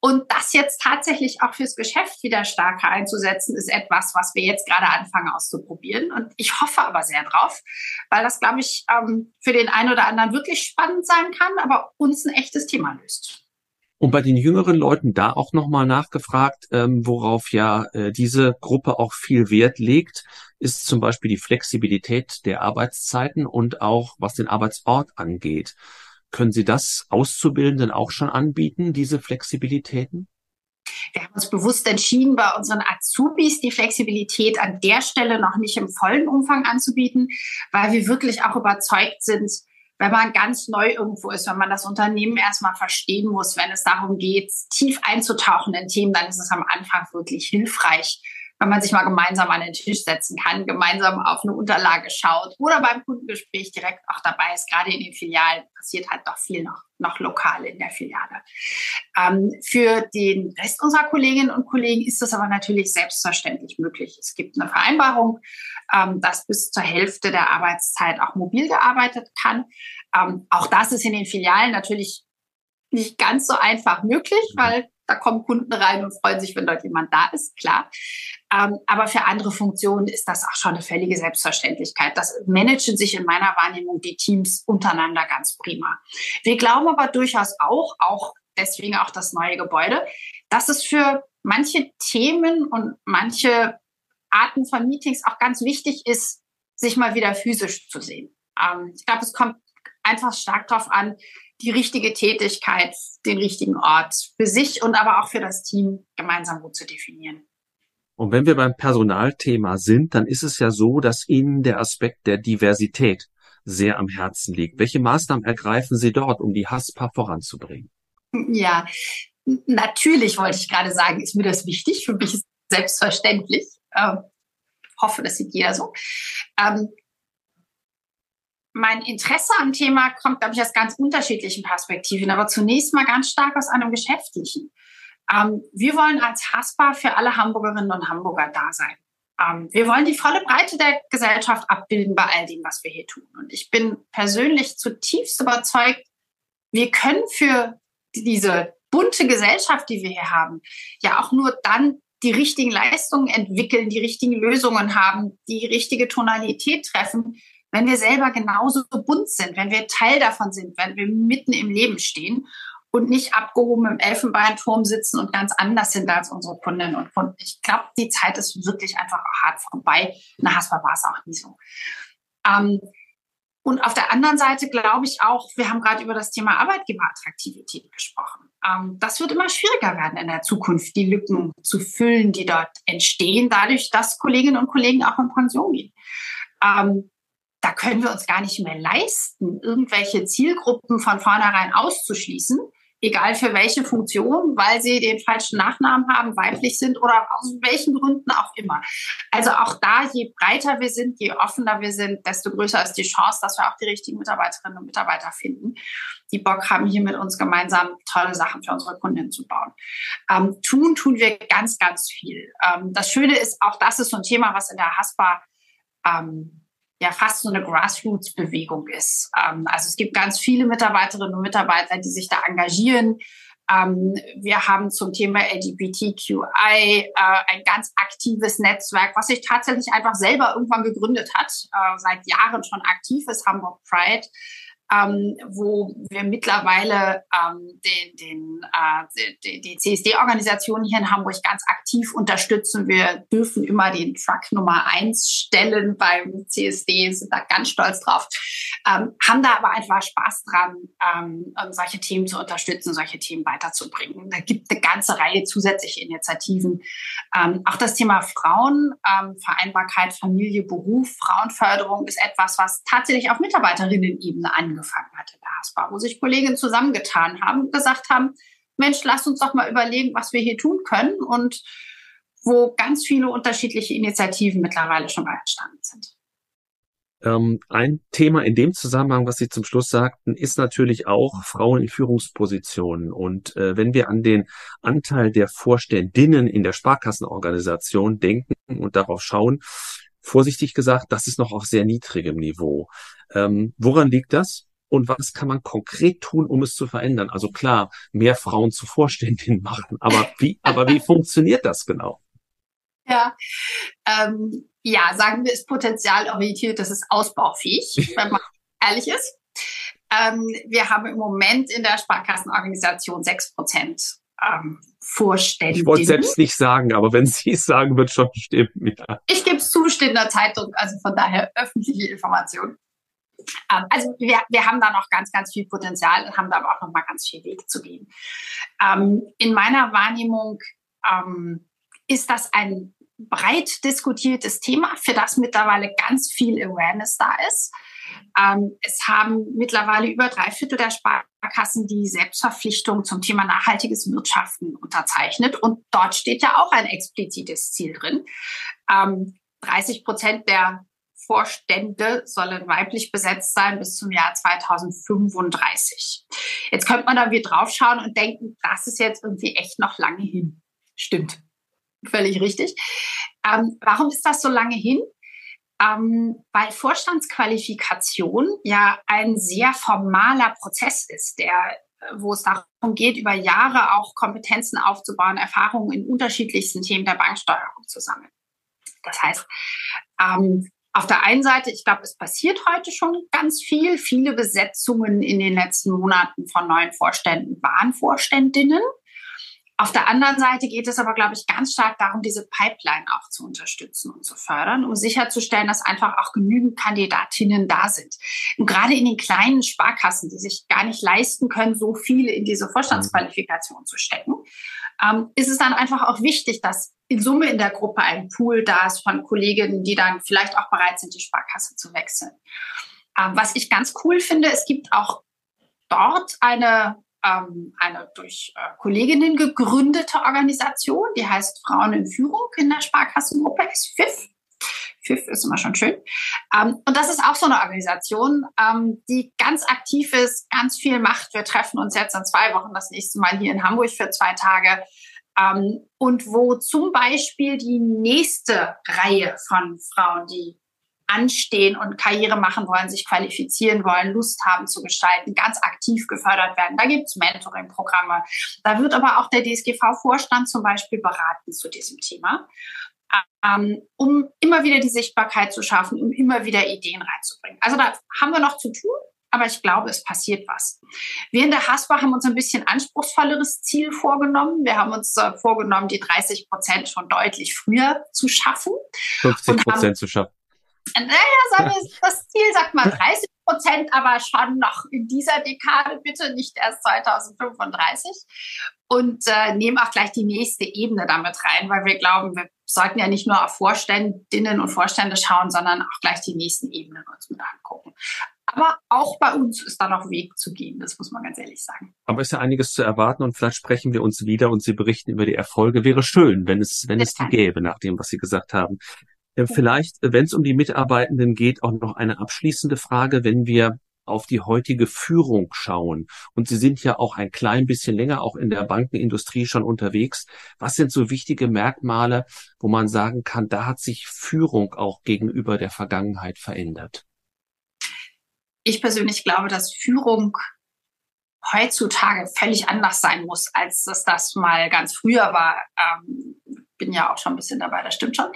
Und das jetzt tatsächlich auch fürs Geschäft wieder stärker einzusetzen, ist etwas, was wir jetzt gerade anfangen auszuprobieren. Und ich hoffe aber sehr drauf, weil das, glaube ich, ähm, für den einen oder anderen wirklich spannend sein kann, aber uns ein echtes Thema löst. Und bei den jüngeren Leuten da auch nochmal nachgefragt, ähm, worauf ja äh, diese Gruppe auch viel Wert legt, ist zum Beispiel die Flexibilität der Arbeitszeiten und auch was den Arbeitsort angeht. Können Sie das Auszubildenden auch schon anbieten, diese Flexibilitäten? Wir haben uns bewusst entschieden, bei unseren Azubis die Flexibilität an der Stelle noch nicht im vollen Umfang anzubieten, weil wir wirklich auch überzeugt sind, wenn man ganz neu irgendwo ist, wenn man das Unternehmen erstmal verstehen muss, wenn es darum geht, tief einzutauchen in Themen, dann ist es am Anfang wirklich hilfreich, wenn man sich mal gemeinsam an den Tisch setzen kann, gemeinsam auf eine Unterlage schaut oder beim Kundengespräch direkt auch dabei ist. Gerade in den Filialen passiert halt doch viel noch, noch lokal in der Filiale. Ähm, für den Rest unserer Kolleginnen und Kollegen ist das aber natürlich selbstverständlich möglich. Es gibt eine Vereinbarung, ähm, dass bis zur Hälfte der Arbeitszeit auch mobil gearbeitet kann. Ähm, auch das ist in den Filialen natürlich nicht ganz so einfach möglich, mhm. weil da kommen Kunden rein und freuen sich, wenn dort jemand da ist, klar. Ähm, aber für andere Funktionen ist das auch schon eine völlige Selbstverständlichkeit. Das managen sich in meiner Wahrnehmung die Teams untereinander ganz prima. Wir glauben aber durchaus auch, auch deswegen auch das neue Gebäude, dass es für manche Themen und manche Arten von Meetings auch ganz wichtig ist, sich mal wieder physisch zu sehen. Ähm, ich glaube, es kommt einfach stark darauf an, die richtige Tätigkeit, den richtigen Ort für sich und aber auch für das Team gemeinsam gut zu definieren. Und wenn wir beim Personalthema sind, dann ist es ja so, dass Ihnen der Aspekt der Diversität sehr am Herzen liegt. Welche Maßnahmen ergreifen Sie dort, um die HASPA voranzubringen? Ja, natürlich wollte ich gerade sagen, ist mir das wichtig. Für mich ist es selbstverständlich. Ähm, hoffe, das sieht jeder so. Ähm, mein Interesse am Thema kommt, glaube ich, aus ganz unterschiedlichen Perspektiven, aber zunächst mal ganz stark aus einem geschäftlichen. Ähm, wir wollen als Haspa für alle Hamburgerinnen und Hamburger da sein. Ähm, wir wollen die volle Breite der Gesellschaft abbilden bei all dem, was wir hier tun. Und ich bin persönlich zutiefst überzeugt, wir können für diese bunte Gesellschaft, die wir hier haben, ja auch nur dann die richtigen Leistungen entwickeln, die richtigen Lösungen haben, die richtige Tonalität treffen, wenn wir selber genauso bunt sind, wenn wir Teil davon sind, wenn wir mitten im Leben stehen und nicht abgehoben im Elfenbeinturm sitzen und ganz anders sind als unsere Kundinnen und Kunden. Ich glaube, die Zeit ist wirklich einfach hart vorbei. Der Haspa war es auch nie so. Ähm, und auf der anderen Seite glaube ich auch, wir haben gerade über das Thema Arbeitgeberattraktivität gesprochen. Ähm, das wird immer schwieriger werden in der Zukunft, die Lücken zu füllen, die dort entstehen, dadurch, dass Kolleginnen und Kollegen auch in Pension gehen. Ähm, da können wir uns gar nicht mehr leisten, irgendwelche Zielgruppen von vornherein auszuschließen, egal für welche Funktion, weil sie den falschen Nachnamen haben, weiblich sind oder aus welchen Gründen auch immer. Also auch da, je breiter wir sind, je offener wir sind, desto größer ist die Chance, dass wir auch die richtigen Mitarbeiterinnen und Mitarbeiter finden, die Bock haben, hier mit uns gemeinsam tolle Sachen für unsere Kundinnen zu bauen. Ähm, tun, tun wir ganz, ganz viel. Ähm, das Schöne ist, auch das ist so ein Thema, was in der Haspa ähm, ja fast so eine Grassroots-Bewegung ist. Ähm, also es gibt ganz viele Mitarbeiterinnen und Mitarbeiter, die sich da engagieren. Ähm, wir haben zum Thema LGBTQI äh, ein ganz aktives Netzwerk, was sich tatsächlich einfach selber irgendwann gegründet hat, äh, seit Jahren schon aktiv ist, Hamburg Pride ähm, wo wir mittlerweile ähm, den, den, äh, die, die CSD-Organisation hier in Hamburg ganz aktiv unterstützen. Wir dürfen immer den Truck Nummer eins stellen beim CSD, sind da ganz stolz drauf, ähm, haben da aber einfach Spaß dran, ähm, solche Themen zu unterstützen, solche Themen weiterzubringen. Da gibt eine ganze Reihe zusätzliche Initiativen. Ähm, auch das Thema Frauen, ähm, Vereinbarkeit, Familie, Beruf, Frauenförderung ist etwas, was tatsächlich auf Mitarbeiterinnen-Ebene angeht angefangen hat in der HASPA, wo sich Kolleginnen zusammengetan haben und gesagt haben, Mensch, lass uns doch mal überlegen, was wir hier tun können und wo ganz viele unterschiedliche Initiativen mittlerweile schon mal entstanden sind. Ähm, ein Thema in dem Zusammenhang, was Sie zum Schluss sagten, ist natürlich auch Frauen in Führungspositionen. Und äh, wenn wir an den Anteil der Vorständinnen in der Sparkassenorganisation denken und darauf schauen, vorsichtig gesagt, das ist noch auf sehr niedrigem Niveau. Ähm, woran liegt das? Und was kann man konkret tun, um es zu verändern? Also klar, mehr Frauen zu Vorständinnen (laughs) machen, aber wie, aber wie funktioniert das genau? Ja, ähm, ja, sagen wir es potenzialorientiert, das ist ausbaufähig, (laughs) wenn man ehrlich ist. Ähm, wir haben im Moment in der Sparkassenorganisation sechs Prozent ähm, Vorständinnen. Ich wollte selbst nicht sagen, aber wenn Sie es sagen, wird schon stimmen. Ja. Ich gebe es zu, steht in der Zeitung, also von daher öffentliche Information. Ähm, also wir, wir haben da noch ganz, ganz viel Potenzial und haben da aber auch noch mal ganz viel Weg zu gehen. Ähm, in meiner Wahrnehmung ähm, ist das ein breit diskutiertes Thema, für das mittlerweile ganz viel Awareness da ist. Ähm, es haben mittlerweile über drei Viertel der Sparkassen die Selbstverpflichtung zum Thema nachhaltiges Wirtschaften unterzeichnet. Und dort steht ja auch ein explizites Ziel drin. Ähm, 30 Prozent der Vorstände sollen weiblich besetzt sein bis zum Jahr 2035. Jetzt könnte man da wieder draufschauen und denken, das ist jetzt irgendwie echt noch lange hin. Stimmt. Völlig richtig. Ähm, warum ist das so lange hin? Ähm, weil Vorstandsqualifikation ja ein sehr formaler Prozess ist, der wo es darum geht, über Jahre auch Kompetenzen aufzubauen, Erfahrungen in unterschiedlichsten Themen der Banksteuerung zu sammeln. Das heißt, ähm, auf der einen Seite, ich glaube, es passiert heute schon ganz viel. Viele Besetzungen in den letzten Monaten von neuen Vorständen waren Vorständinnen. Auf der anderen Seite geht es aber, glaube ich, ganz stark darum, diese Pipeline auch zu unterstützen und zu fördern, um sicherzustellen, dass einfach auch genügend Kandidatinnen da sind. Und gerade in den kleinen Sparkassen, die sich gar nicht leisten können, so viele in diese Vorstandsqualifikation zu stecken, ähm, ist es dann einfach auch wichtig, dass in Summe in der Gruppe ein Pool da ist von Kolleginnen, die dann vielleicht auch bereit sind, die Sparkasse zu wechseln. Ähm, was ich ganz cool finde, es gibt auch dort eine, ähm, eine durch äh, Kolleginnen gegründete Organisation, die heißt Frauen in Führung in der Sparkassengruppe, SFIF. FIF ist immer schon schön. Ähm, und das ist auch so eine Organisation, ähm, die ganz aktiv ist, ganz viel macht. Wir treffen uns jetzt in zwei Wochen das nächste Mal hier in Hamburg für zwei Tage ähm, und wo zum Beispiel die nächste Reihe von Frauen, die anstehen und Karriere machen wollen, sich qualifizieren wollen, Lust haben zu gestalten, ganz aktiv gefördert werden. Da gibt es Mentoring-Programme. Da wird aber auch der DSGV-Vorstand zum Beispiel beraten zu diesem Thema, ähm, um immer wieder die Sichtbarkeit zu schaffen, um immer wieder Ideen reinzubringen. Also da haben wir noch zu tun. Aber ich glaube, es passiert was. Wir in der HASPA haben uns ein bisschen anspruchsvolleres Ziel vorgenommen. Wir haben uns äh, vorgenommen, die 30 Prozent schon deutlich früher zu schaffen. 50 Prozent zu schaffen. Naja, sagen wir, das Ziel sagt mal 30 Prozent, aber schon noch in dieser Dekade bitte, nicht erst 2035. Und äh, nehmen auch gleich die nächste Ebene damit rein, weil wir glauben, wir sollten ja nicht nur auf Vorständinnen und Vorstände schauen, sondern auch gleich die nächsten Ebenen uns mit angucken. Aber auch bei uns ist da noch Weg zu gehen, das muss man ganz ehrlich sagen. Aber ist ja einiges zu erwarten und vielleicht sprechen wir uns wieder und Sie berichten über die Erfolge. Wäre schön, wenn es, wenn es die gäbe, nach dem, was Sie gesagt haben. Vielleicht, wenn es um die Mitarbeitenden geht, auch noch eine abschließende Frage, wenn wir auf die heutige Führung schauen. Und Sie sind ja auch ein klein bisschen länger auch in der Bankenindustrie schon unterwegs. Was sind so wichtige Merkmale, wo man sagen kann, da hat sich Führung auch gegenüber der Vergangenheit verändert? Ich persönlich glaube, dass Führung heutzutage völlig anders sein muss, als es das mal ganz früher war. Ähm, bin ja auch schon ein bisschen dabei, das stimmt schon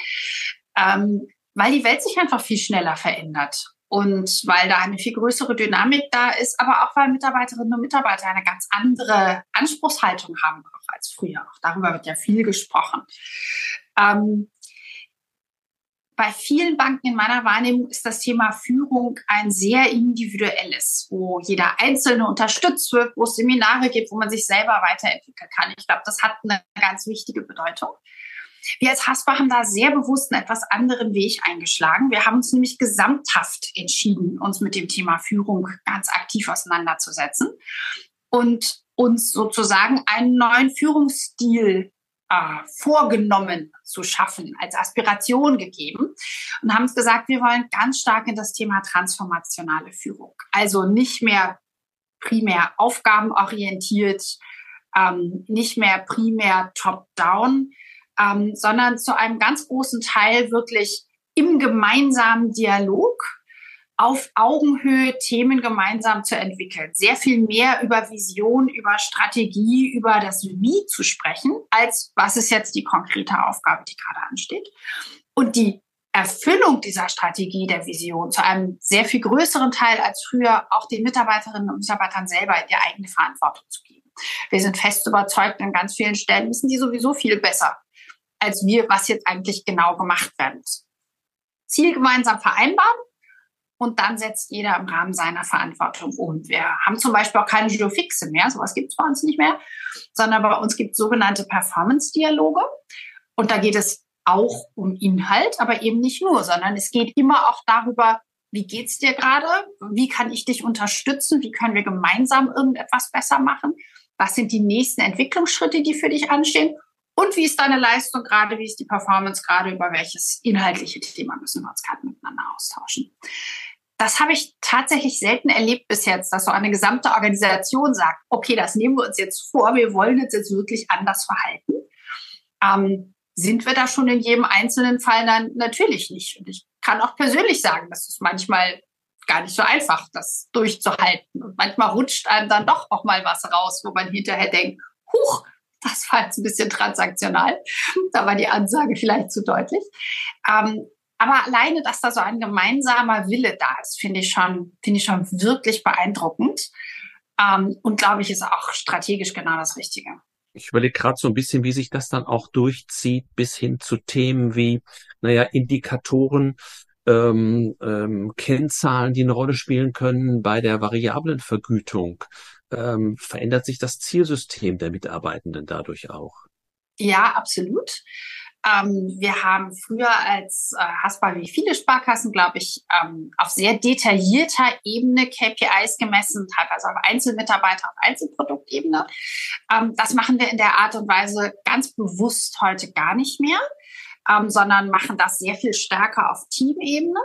ähm, weil die Welt sich einfach viel schneller verändert und weil da eine viel größere Dynamik da ist, aber auch weil Mitarbeiterinnen und Mitarbeiter eine ganz andere Anspruchshaltung haben als früher. Auch darüber wird ja viel gesprochen. Ähm, bei vielen Banken in meiner Wahrnehmung ist das Thema Führung ein sehr individuelles, wo jeder Einzelne unterstützt wird, wo es Seminare gibt, wo man sich selber weiterentwickeln kann. Ich glaube, das hat eine ganz wichtige Bedeutung. Wir als Haspa haben da sehr bewusst einen etwas anderen Weg eingeschlagen. Wir haben uns nämlich gesamthaft entschieden, uns mit dem Thema Führung ganz aktiv auseinanderzusetzen und uns sozusagen einen neuen Führungsstil äh, vorgenommen zu schaffen, als Aspiration gegeben und haben uns gesagt, wir wollen ganz stark in das Thema transformationale Führung. Also nicht mehr primär aufgabenorientiert, ähm, nicht mehr primär top-down, ähm, sondern zu einem ganz großen Teil wirklich im gemeinsamen Dialog auf Augenhöhe Themen gemeinsam zu entwickeln. Sehr viel mehr über Vision, über Strategie, über das Wie zu sprechen, als was ist jetzt die konkrete Aufgabe, die gerade ansteht. Und die Erfüllung dieser Strategie, der Vision zu einem sehr viel größeren Teil als früher auch den Mitarbeiterinnen und Mitarbeitern selber in die eigene Verantwortung zu geben. Wir sind fest überzeugt, an ganz vielen Stellen wissen die sowieso viel besser als wir, was jetzt eigentlich genau gemacht werden muss. Ziel gemeinsam vereinbaren und dann setzt jeder im Rahmen seiner Verantwortung um. Wir haben zum Beispiel auch keine Geofixe mehr, sowas gibt es bei uns nicht mehr, sondern bei uns gibt es sogenannte Performance-Dialoge. Und da geht es auch um Inhalt, aber eben nicht nur, sondern es geht immer auch darüber, wie geht's dir gerade? Wie kann ich dich unterstützen? Wie können wir gemeinsam irgendetwas besser machen? Was sind die nächsten Entwicklungsschritte, die für dich anstehen? Und wie ist deine Leistung gerade? Wie ist die Performance gerade? Über welches inhaltliche Thema müssen wir uns gerade miteinander austauschen? Das habe ich tatsächlich selten erlebt bis jetzt, dass so eine gesamte Organisation sagt, okay, das nehmen wir uns jetzt vor, wir wollen uns jetzt wirklich anders verhalten. Ähm, sind wir da schon in jedem einzelnen Fall dann natürlich nicht. Und ich kann auch persönlich sagen, das ist manchmal gar nicht so einfach, das durchzuhalten. Und manchmal rutscht einem dann doch auch mal was raus, wo man hinterher denkt, huch, das war jetzt ein bisschen transaktional. Da war die Ansage vielleicht zu deutlich. Ähm, aber alleine, dass da so ein gemeinsamer Wille da ist, finde ich schon, finde ich schon wirklich beeindruckend. Ähm, und glaube ich, ist auch strategisch genau das Richtige. Ich überlege gerade so ein bisschen, wie sich das dann auch durchzieht bis hin zu Themen wie, naja, Indikatoren, ähm, ähm, Kennzahlen, die eine Rolle spielen können bei der variablen Vergütung ähm, verändert sich das Zielsystem der Mitarbeitenden dadurch auch? Ja, absolut. Ähm, wir haben früher als äh, Haspa wie viele Sparkassen, glaube ich, ähm, auf sehr detaillierter Ebene KPIs gemessen, teilweise auf Einzelmitarbeiter, auf Einzelproduktebene. Ähm, das machen wir in der Art und Weise ganz bewusst heute gar nicht mehr, ähm, sondern machen das sehr viel stärker auf Teamebene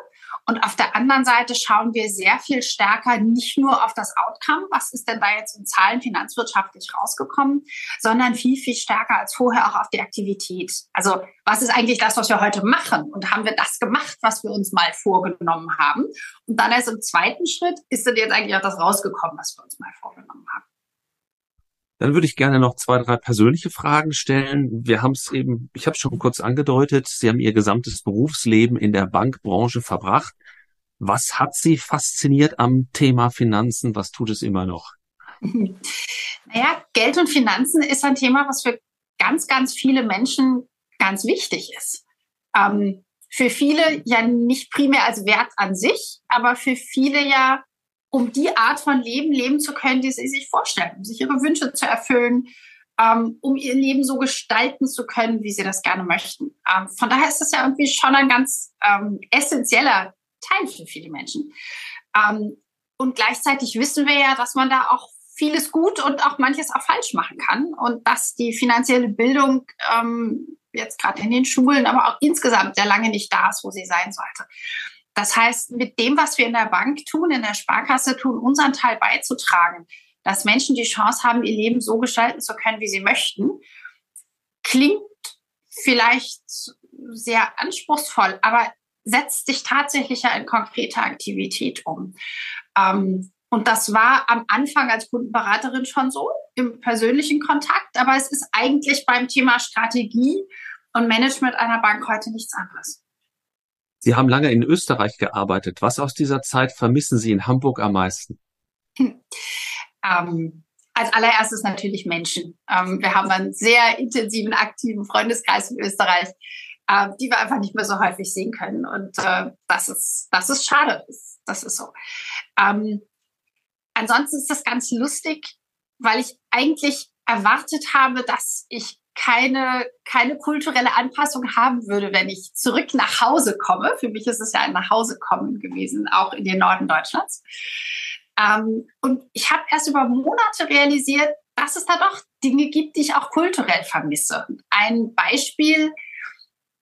Und auf der anderen Seite schauen wir sehr viel stärker nicht nur auf das Outcome, was ist denn da jetzt in Zahlen finanzwirtschaftlich rausgekommen, sondern viel, viel stärker als vorher auch auf die Aktivität. Also was ist eigentlich das, was wir heute machen? Und haben wir das gemacht, was wir uns mal vorgenommen haben? Und dann erst im zweiten Schritt ist dann jetzt eigentlich auch das rausgekommen, was wir uns mal vorgenommen haben. Dann würde ich gerne noch zwei, drei persönliche Fragen stellen. Wir haben es eben, ich habe es schon kurz angedeutet, Sie haben Ihr gesamtes Berufsleben in der Bankbranche verbracht. Was hat Sie fasziniert am Thema Finanzen? Was tut es immer noch? (laughs) Naja, Geld und Finanzen ist ein Thema, was für ganz, ganz viele Menschen ganz wichtig ist. Ähm, für viele ja nicht primär als Wert an sich, aber für viele ja um die Art von Leben leben zu können, die sie sich vorstellen, um sich ihre Wünsche zu erfüllen, ähm, um ihr Leben so gestalten zu können, wie sie das gerne möchten. Ähm, von daher ist das ja irgendwie schon ein ganz ähm, essentieller Teil für viele Menschen. Ähm, und gleichzeitig wissen wir ja, dass man da auch vieles gut und auch manches auch falsch machen kann und dass die finanzielle Bildung ähm, jetzt gerade in den Schulen, aber auch insgesamt sehr lange nicht da ist, wo sie sein sollte. Das heißt, mit dem, was wir in der Bank tun, in der Sparkasse tun, unseren Teil beizutragen, dass Menschen die Chance haben, ihr Leben so gestalten zu können, wie sie möchten, klingt vielleicht sehr anspruchsvoll, aber setzt sich tatsächlich ja in konkrete Aktivität um. Ähm, und das war am Anfang als Kundenberaterin schon so im persönlichen Kontakt, aber es ist eigentlich beim Thema Strategie und Management einer Bank heute nichts anderes. Sie haben lange in Österreich gearbeitet. Was aus dieser Zeit vermissen Sie in Hamburg am meisten? Hm. (laughs) Ähm, als allererstes natürlich Menschen. Ähm, wir haben einen sehr intensiven, aktiven Freundeskreis in Österreich, äh, die wir einfach nicht mehr so häufig sehen können. Und äh, das ist, das ist schade. Das, das ist so. Ähm, ansonsten ist das ganz lustig, weil ich eigentlich erwartet habe, dass ich keine, keine kulturelle Anpassung haben würde, wenn ich zurück nach Hause komme. Für mich ist es ja ein Nachhausekommen gewesen, auch in den Norden Deutschlands. Ähm, und ich habe erst über Monate realisiert, dass es da doch Dinge gibt, die ich auch kulturell vermisse. ein Beispiel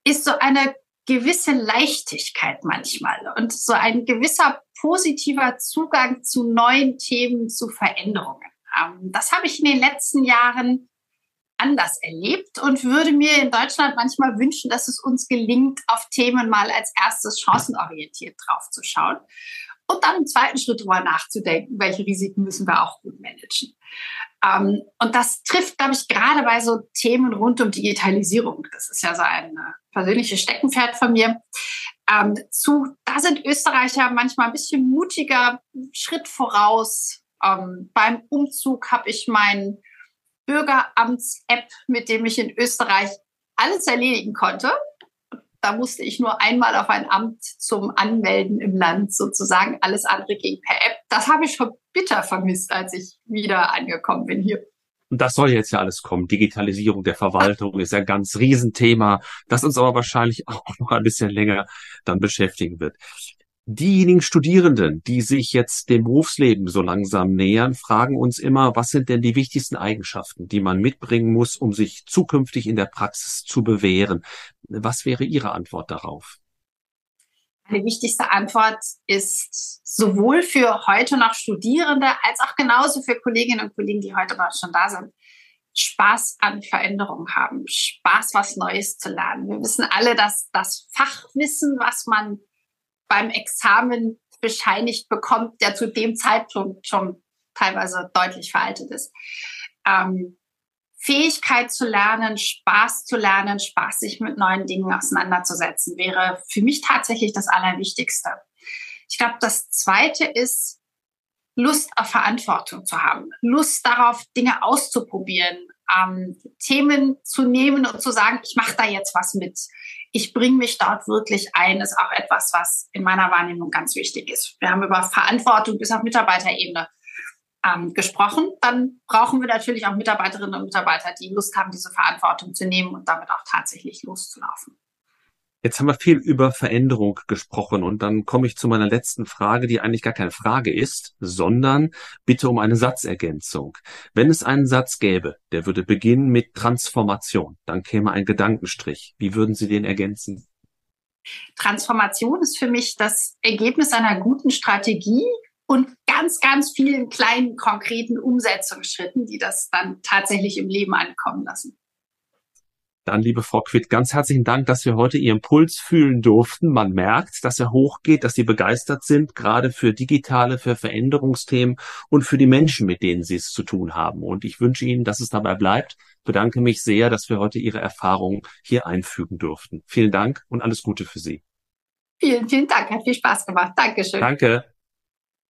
ist so eine gewisse Leichtigkeit manchmal und so ein gewisser positiver Zugang zu neuen Themen, zu Veränderungen. Ähm, das habe ich in den letzten Jahren anders erlebt und würde mir in Deutschland manchmal wünschen, dass es uns gelingt, auf Themen mal als erstes chancenorientiert draufzuschauen und dann im zweiten Schritt darüber nachzudenken, welche Risiken müssen wir auch gut managen. Ähm, und das trifft, glaube ich, gerade bei so Themen rund um Digitalisierung. Das ist ja so ein äh, persönliches Steckenpferd von mir. Ähm, zu, da sind Österreicher manchmal ein bisschen mutiger, Schritt voraus. Ähm, beim Umzug habe ich meinen Bürgeramts-App, mit dem ich in Österreich alles erledigen konnte. Da musste ich nur einmal auf ein Amt zum Anmelden im Land sozusagen. Alles andere ging per App. Das habe ich schon bitter vermisst, als ich wieder angekommen bin hier. Und das soll jetzt ja alles kommen. Digitalisierung der Verwaltung ist ja ein ganz Riesenthema, das uns aber wahrscheinlich auch noch ein bisschen länger dann beschäftigen wird. Diejenigen Studierenden, die sich jetzt dem Berufsleben so langsam nähern, fragen uns immer, was sind denn die wichtigsten Eigenschaften, die man mitbringen muss, um sich zukünftig in der Praxis zu bewähren? Was wäre Ihre Antwort darauf? Meine wichtigste Antwort ist sowohl für heute noch Studierende als auch genauso für Kolleginnen und Kollegen, die heute bereits schon da sind. Spaß an Veränderung haben, Spaß, was Neues zu lernen. Wir wissen alle, dass das Fachwissen, was man beim Examen bescheinigt bekommt, der zu dem Zeitpunkt schon teilweise deutlich veraltet ist. Ähm, Fähigkeit zu lernen, Spaß zu lernen, Spaß sich mit neuen Dingen auseinanderzusetzen, wäre für mich tatsächlich das Allerwichtigste. Ich glaube, das Zweite ist, Lust auf Verantwortung zu haben, Lust darauf, Dinge auszuprobieren, ähm, Themen zu nehmen und zu sagen, ich mache da jetzt was mit ich bringe mich dort wirklich ein, ist auch etwas, was in meiner Wahrnehmung ganz wichtig ist. Wir haben über Verantwortung bis auf Mitarbeiterebene ähm, gesprochen. Dann brauchen wir natürlich auch Mitarbeiterinnen und Mitarbeiter, die Lust haben, diese Verantwortung zu nehmen und damit auch tatsächlich loszulaufen. Jetzt haben wir viel über Veränderung gesprochen und dann komme ich zu meiner letzten Frage, die eigentlich gar keine Frage ist, sondern bitte um eine Satzergänzung. Wenn es einen Satz gäbe, der würde beginnen mit Transformation, dann käme ein Gedankenstrich. Wie würden Sie den ergänzen? Transformation ist für mich das Ergebnis einer guten Strategie und ganz, ganz vielen kleinen, konkreten Umsetzungsschritten, die das dann tatsächlich im Leben ankommen lassen. Dann, liebe Frau Quitt, ganz herzlichen Dank, dass wir heute Ihren Puls fühlen durften. Man merkt, dass er hochgeht, dass Sie begeistert sind, gerade für digitale, für Veränderungsthemen und für die Menschen, mit denen Sie es zu tun haben. Und ich wünsche Ihnen, dass es dabei bleibt. Bedanke mich sehr, dass wir heute Ihre Erfahrungen hier einfügen durften. Vielen Dank und alles Gute für Sie. Vielen, vielen Dank. Hat viel Spaß gemacht. Dankeschön. Danke.